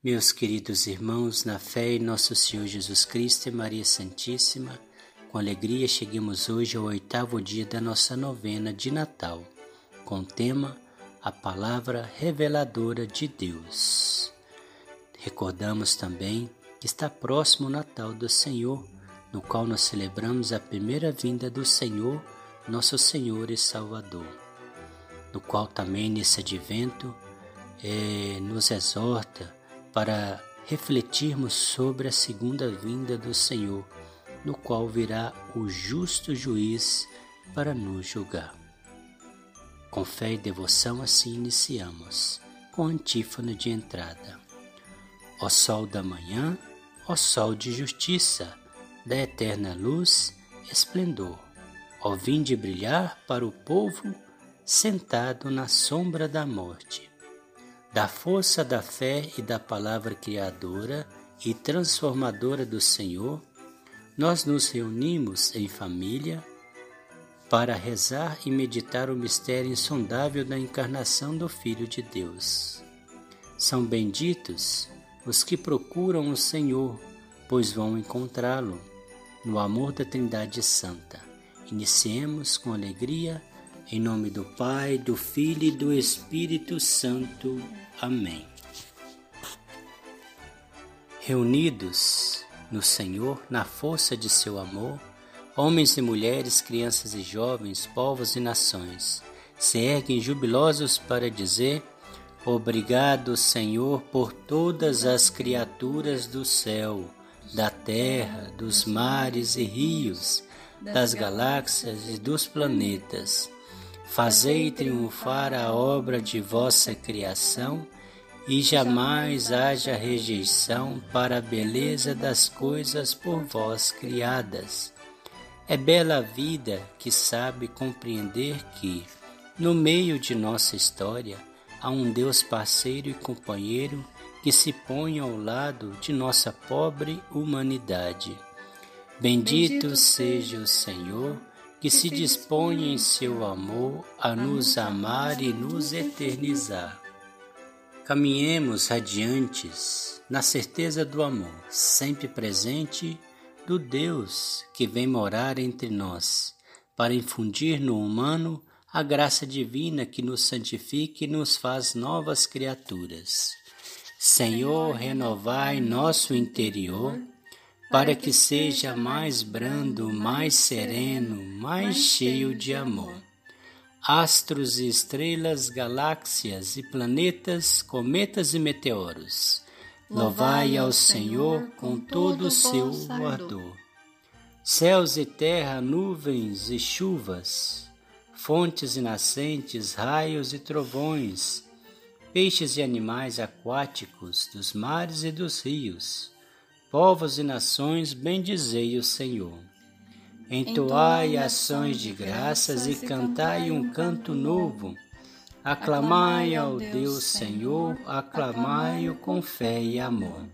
Meus queridos irmãos, na fé em nosso Senhor Jesus Cristo e Maria Santíssima, com alegria chegamos hoje ao oitavo dia da nossa novena de Natal, com o tema A Palavra Reveladora de Deus. Recordamos também que está próximo o Natal do Senhor, no qual nós celebramos a primeira vinda do Senhor, nosso Senhor e Salvador, no qual também nesse advento é, nos exorta para refletirmos sobre a segunda vinda do Senhor, no qual virá o justo juiz para nos julgar. Com fé e devoção, assim iniciamos, com antífona de entrada. Ó sol da manhã, ó sol de justiça, da eterna luz, esplendor, ó vinde brilhar para o povo sentado na sombra da morte da força da fé e da palavra criadora e transformadora do Senhor, nós nos reunimos em família para rezar e meditar o mistério insondável da encarnação do Filho de Deus. São benditos os que procuram o Senhor, pois vão encontrá-lo no amor da Trindade Santa. Iniciemos com alegria em nome do Pai, do Filho e do Espírito Santo. Amém. Reunidos no Senhor, na força de seu amor, homens e mulheres, crianças e jovens, povos e nações, se erguem jubilosos para dizer: Obrigado, Senhor, por todas as criaturas do céu, da terra, dos mares e rios, das galáxias e dos planetas Fazei triunfar a obra de vossa criação e jamais haja rejeição para a beleza das coisas por vós criadas. É bela a vida que sabe compreender que, no meio de nossa história, há um Deus parceiro e companheiro que se põe ao lado de nossa pobre humanidade. Bendito seja o Senhor que se dispõe em seu amor a nos amar e nos eternizar. Caminhemos radiantes na certeza do amor, sempre presente do Deus que vem morar entre nós, para infundir no humano a graça divina que nos santifica e nos faz novas criaturas. Senhor, renovai nosso interior para que seja mais brando, mais sereno, mais cheio de amor. Astros e estrelas, galáxias e planetas, cometas e meteoros, louvai ao Senhor com todo o seu ardor. Céus e terra, nuvens e chuvas, fontes e nascentes, raios e trovões, peixes e animais aquáticos dos mares e dos rios, povos e nações, bendizei o Senhor. Entoai ações de graças e cantai um canto novo. Aclamai ao Deus Senhor, aclamai-o com fé e amor.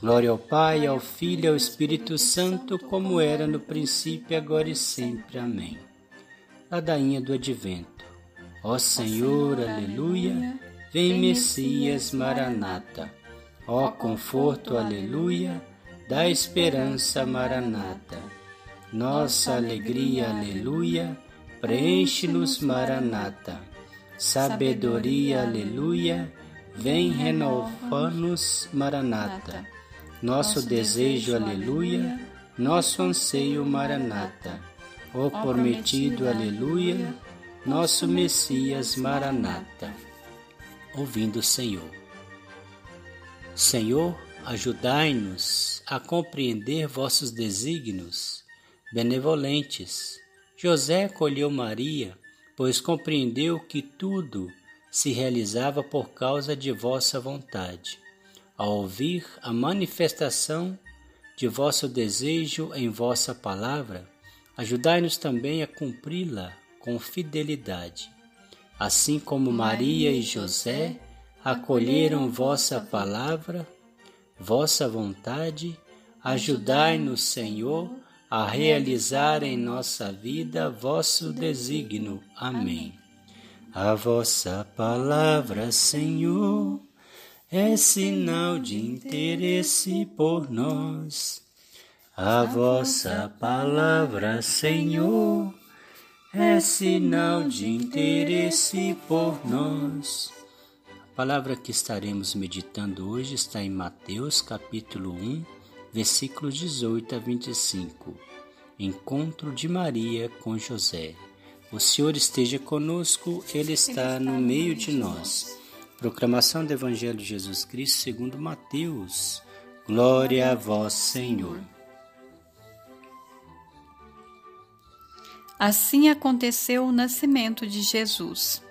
Glória ao Pai, ao Filho e ao Espírito Santo, como era no princípio, agora e sempre. Amém. Ladainha do Advento. Ó Senhor, aleluia, vem Messias, Maranata. Ó conforto, aleluia, da esperança maranata. Nossa alegria, aleluia, preenche-nos, maranata. Sabedoria, aleluia, vem renovar-nos, maranata. Nosso desejo, aleluia, nosso anseio, maranata. Ó prometido, aleluia, nosso Messias, maranata. Ouvindo o Senhor. Senhor, ajudai-nos a compreender vossos desígnios benevolentes. José acolheu Maria, pois compreendeu que tudo se realizava por causa de vossa vontade. Ao ouvir a manifestação de vosso desejo em vossa palavra, ajudai-nos também a cumpri-la com fidelidade. Assim como Maria e José acolheram vossa palavra, vossa vontade, ajudai-nos, Senhor, a realizar em nossa vida vosso desígnio. Amém. A vossa palavra, Senhor, é sinal de interesse por nós. A vossa palavra, Senhor, é sinal de interesse por nós. A palavra que estaremos meditando hoje está em Mateus capítulo 1, versículos 18 a 25. Encontro de Maria com José. O Senhor esteja conosco, Ele está no meio de nós. Proclamação do Evangelho de Jesus Cristo segundo Mateus. Glória a vós, Senhor. Assim aconteceu o nascimento de Jesus.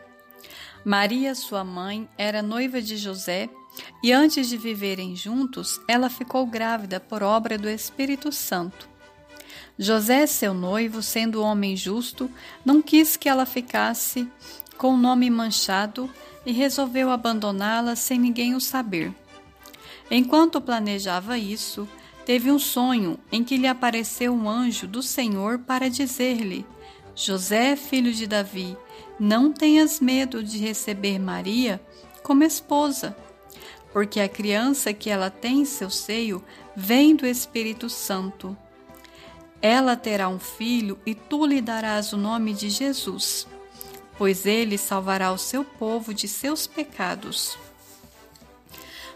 Maria, sua mãe, era noiva de José e antes de viverem juntos, ela ficou grávida por obra do Espírito Santo. José, seu noivo, sendo homem justo, não quis que ela ficasse com o nome manchado e resolveu abandoná-la sem ninguém o saber. Enquanto planejava isso, teve um sonho em que lhe apareceu um anjo do Senhor para dizer-lhe: José, filho de Davi, não tenhas medo de receber Maria como esposa, porque a criança que ela tem em seu seio vem do Espírito Santo. Ela terá um filho e tu lhe darás o nome de Jesus, pois ele salvará o seu povo de seus pecados.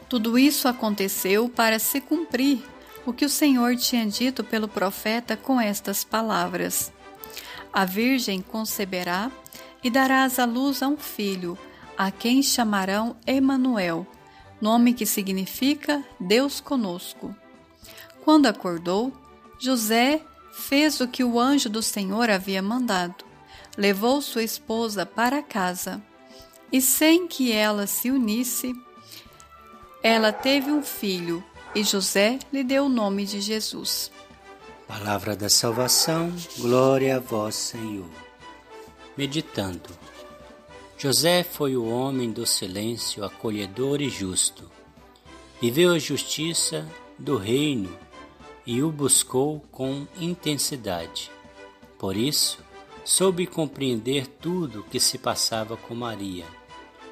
Tudo isso aconteceu para se cumprir o que o Senhor tinha dito pelo profeta com estas palavras: A Virgem conceberá e darás à luz a um filho, a quem chamarão Emanuel, nome que significa Deus conosco. Quando acordou, José fez o que o anjo do Senhor havia mandado. Levou sua esposa para casa e, sem que ela se unisse, ela teve um filho e José lhe deu o nome de Jesus. Palavra da salvação, glória a vós, Senhor. Meditando. José foi o homem do silêncio, acolhedor e justo. Viveu a justiça do reino e o buscou com intensidade. Por isso, soube compreender tudo o que se passava com Maria.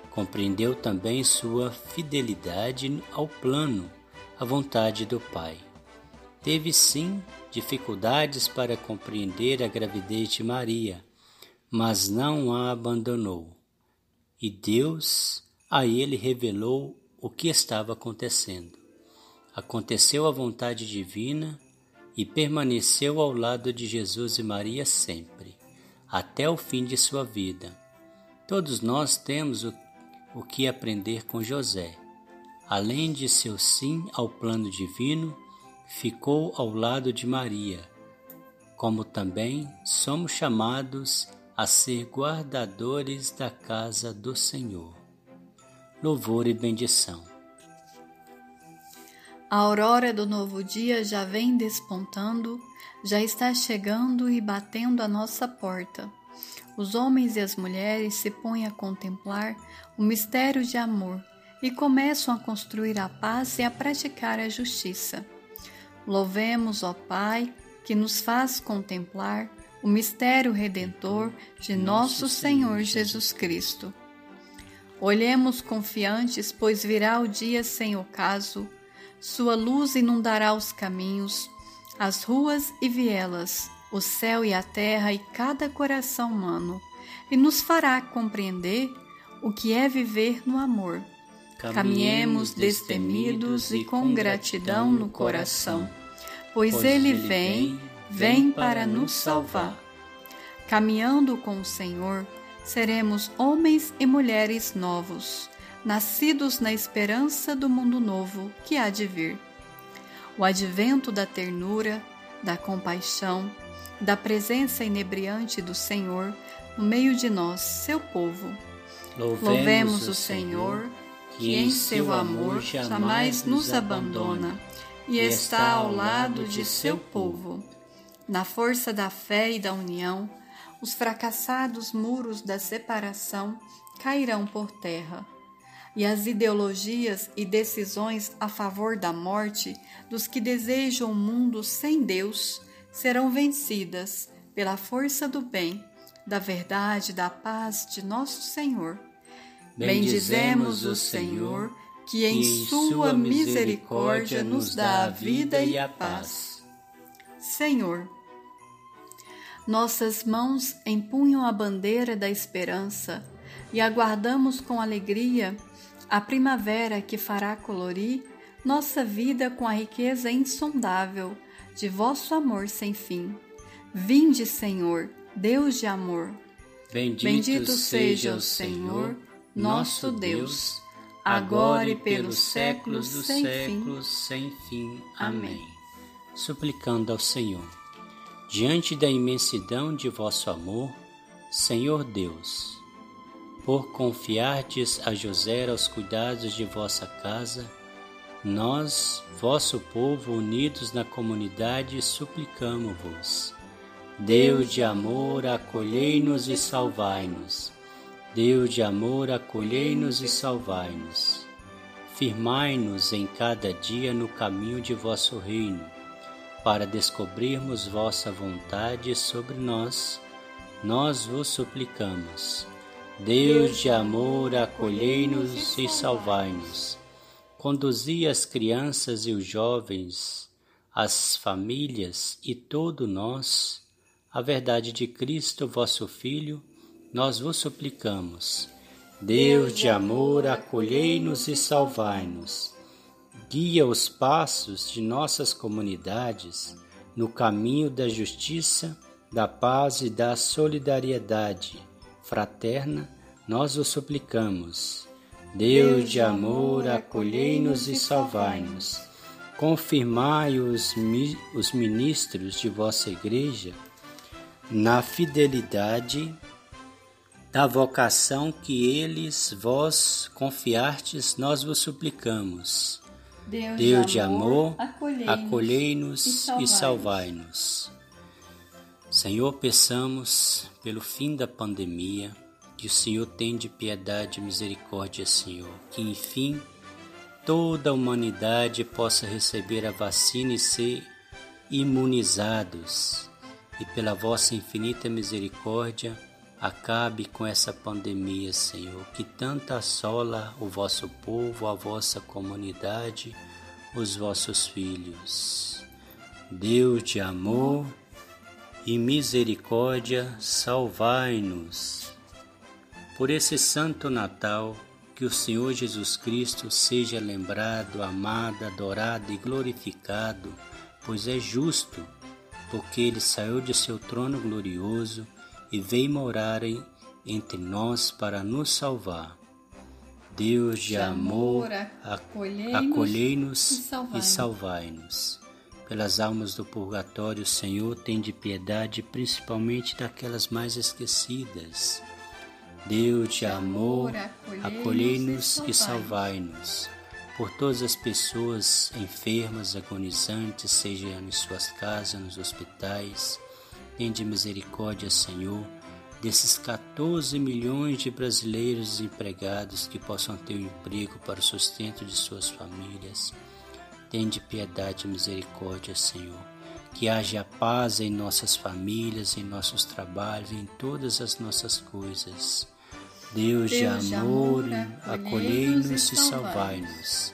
Compreendeu também sua fidelidade ao plano, à vontade do Pai. Teve sim dificuldades para compreender a gravidez de Maria, mas não a abandonou. E Deus a ele revelou o que estava acontecendo. Aconteceu a vontade divina e permaneceu ao lado de Jesus e Maria sempre, até o fim de sua vida. Todos nós temos o, o que aprender com José. Além de seu sim ao plano divino, ficou ao lado de Maria, como também somos chamados a ser guardadores da casa do Senhor. Louvor e bendição. A aurora do novo dia já vem despontando, já está chegando e batendo a nossa porta. Os homens e as mulheres se põem a contemplar o mistério de amor e começam a construir a paz e a praticar a justiça. Louvemos, ó Pai, que nos faz contemplar o mistério redentor de nosso Senhor Jesus Cristo. Olhemos confiantes, pois virá o dia sem ocaso, sua luz inundará os caminhos, as ruas e vielas, o céu e a terra e cada coração humano, e nos fará compreender o que é viver no amor. Caminhemos destemidos e com gratidão no coração, pois ele vem vem para nos salvar. Caminhando com o Senhor, seremos homens e mulheres novos, nascidos na esperança do mundo novo que há de vir. O advento da ternura, da compaixão, da presença inebriante do Senhor no meio de nós, seu povo. Louvemos, Louvemos o Senhor, que em seu amor jamais nos abandona e está ao lado de seu povo. Na força da fé e da união, os fracassados muros da separação cairão por terra, e as ideologias e decisões a favor da morte dos que desejam um mundo sem Deus serão vencidas pela força do bem, da verdade, da paz de nosso Senhor. Bendizemos o Senhor que em sua misericórdia nos dá a vida e a paz. Senhor, nossas mãos empunham a bandeira da esperança e aguardamos com alegria a primavera que fará colorir nossa vida com a riqueza insondável de vosso amor sem fim. Vinde, Senhor, Deus de amor. Bendito, Bendito seja o Senhor, nosso Deus, agora e pelos séculos dos séculos sem fim. Amém. Suplicando ao Senhor, diante da imensidão de vosso amor, Senhor Deus, por confiardes a José aos cuidados de vossa casa, nós, vosso povo, unidos na comunidade, suplicamos-vos. Deus de amor, acolhei-nos e salvai-nos. Deus de amor, acolhei-nos e salvai-nos. Firmai-nos em cada dia no caminho de vosso reino, para descobrirmos vossa vontade sobre nós. Nós vos suplicamos. Deus de amor, acolhei-nos e salvai-nos. Conduzi as crianças e os jovens, as famílias e todo nós, a verdade de Cristo, vosso Filho, nós vos suplicamos. Deus de amor, acolhei-nos e salvai-nos. Guia os passos de nossas comunidades no caminho da justiça, da paz e da solidariedade fraterna, nós o suplicamos. Deus de amor, acolhei-nos e salvai-nos. Confirmai os, os ministros de vossa Igreja na fidelidade da vocação que eles vós confiartes, nós vos suplicamos. Deus, Deus de amor, amor acolhei-nos e salvai-nos. Senhor, peçamos pelo fim da pandemia, que o Senhor de piedade e misericórdia, Senhor, que enfim toda a humanidade possa receber a vacina e ser imunizados, e pela vossa infinita misericórdia, acabe com essa pandemia, Senhor, que tanto assola o vosso povo, a vossa comunidade, os vossos filhos. Deus de amor, e misericórdia, salvai-nos. Por esse santo Natal, que o Senhor Jesus Cristo seja lembrado, amado, adorado e glorificado, pois é justo, porque ele saiu de seu trono glorioso e veio morar entre nós para nos salvar. Deus de, amor, acolhei-nos e salvai-nos. Pelas almas do purgatório, Senhor, tem de piedade, principalmente daquelas mais esquecidas. Deus de amor, acolhei-nos e salvai-nos. Por todas as pessoas enfermas, agonizantes, sejam em suas casas, nos hospitais, de misericórdia, Senhor, desses 14 milhões de brasileiros desempregados que possam ter um emprego para o sustento de suas famílias Tende piedade e misericórdia, Senhor. Que haja paz em nossas famílias, em nossos trabalhos, em todas as nossas coisas. Deus, Deus de amor, acolhei-nos e salvai-nos.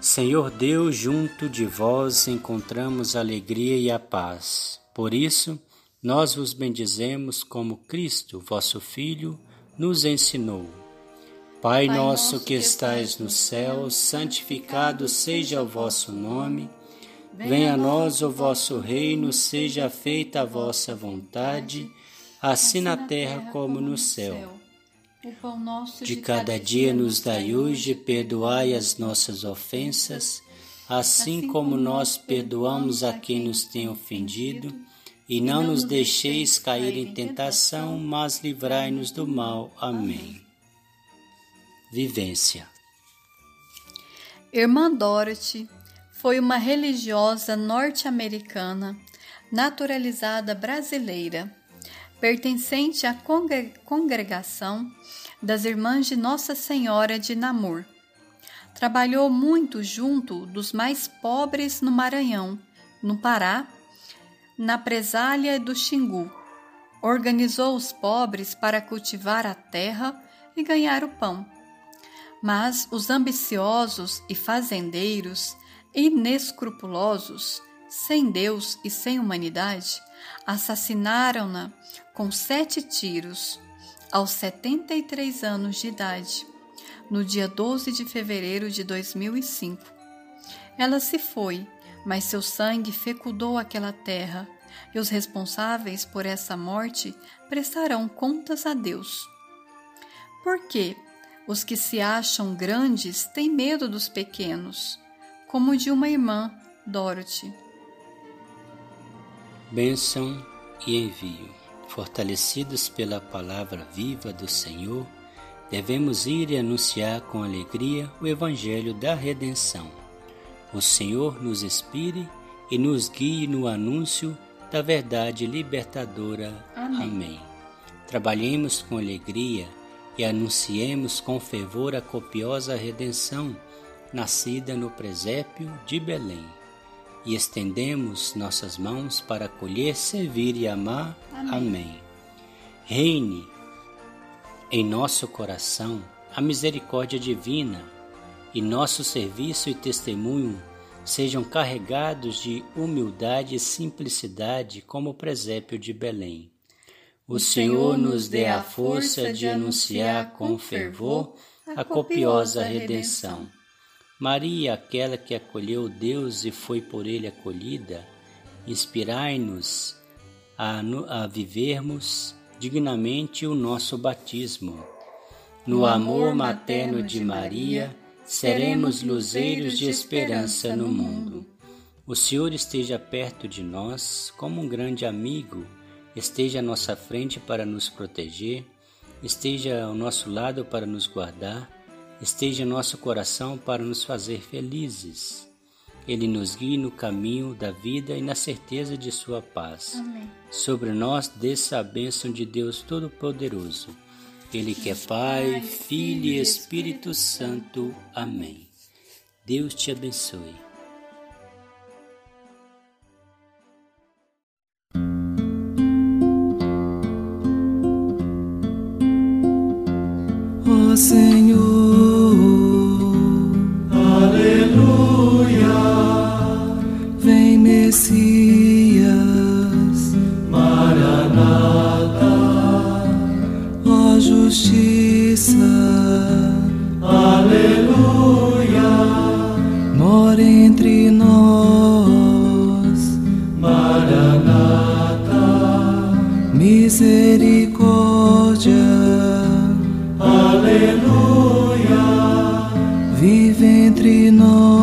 Senhor Deus, junto de vós encontramos a alegria e a paz. Por isso, nós vos bendizemos como Cristo, vosso Filho, nos ensinou. Pai nosso que estais no céu, santificado seja o vosso nome. Venha a nós o vosso reino, seja feita a vossa vontade, assim na terra como no céu. De cada dia nos dai hoje, perdoai as nossas ofensas, assim como nós perdoamos a quem nos tem ofendido, e não nos deixeis cair em tentação, mas livrai-nos do mal. Amém vivência. Irmã Dorothy foi uma religiosa norte-americana, naturalizada brasileira, pertencente à congregação das Irmãs de Nossa Senhora de Namur. Trabalhou muito junto dos mais pobres no Maranhão, no Pará, na Presália do Xingu. Organizou os pobres para cultivar a terra e ganhar o pão Mas os ambiciosos e fazendeiros, inescrupulosos, sem Deus e sem humanidade, assassinaram-na com sete tiros aos 73 anos de idade, no dia 12 de fevereiro de 2005. Ela se foi, mas seu sangue fecundou aquela terra, e os responsáveis por essa morte prestarão contas a Deus. Por que os que se acham grandes têm medo dos pequenos, como de uma irmã, Dorothy? Bênção e envio. Fortalecidos pela palavra viva do Senhor, devemos ir e anunciar com alegria o Evangelho da redenção. O Senhor nos inspire e nos guie no anúncio da verdade libertadora. Amém. Amém. Trabalhemos com alegria e anunciemos com fervor a copiosa redenção nascida no presépio de Belém. E estendemos nossas mãos para acolher, servir e amar. Amém. Amém. Reine em nosso coração a misericórdia divina e nosso serviço e testemunho sejam carregados de humildade e simplicidade como o presépio de Belém. O Senhor nos dê a força de anunciar com fervor a copiosa redenção. Maria, aquela que acolheu Deus e foi por ele acolhida, inspirai-nos a, a vivermos dignamente o nosso batismo. No amor materno de Maria, seremos luzeiros de esperança no mundo. O Senhor esteja perto de nós como um grande amigo esteja à nossa frente para nos proteger, esteja ao nosso lado para nos guardar, esteja em nosso coração para nos fazer felizes. Ele nos guie no caminho da vida e na certeza de sua paz. Amém. Sobre nós desça a bênção de Deus Todo-Poderoso. Ele que é Pai, Filho e Espírito Santo. Amém. Deus te abençoe. Misericórdia. Aleluia, vive entre nós,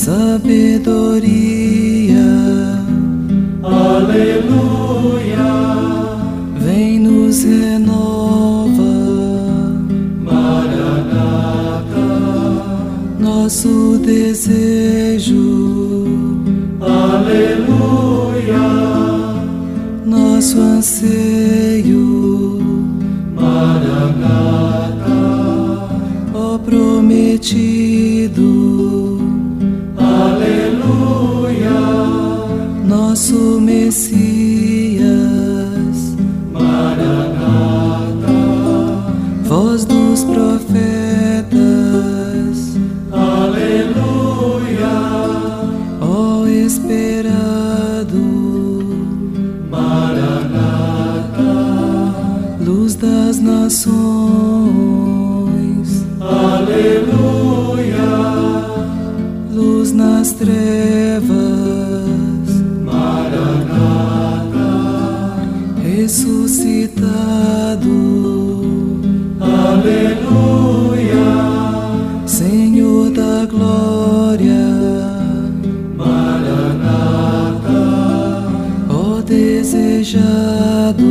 sabedoria. Aleluia, vem nos renova. Maranata, nosso desejo. Aleluia, nosso anseio, voz dos profetas, desejado.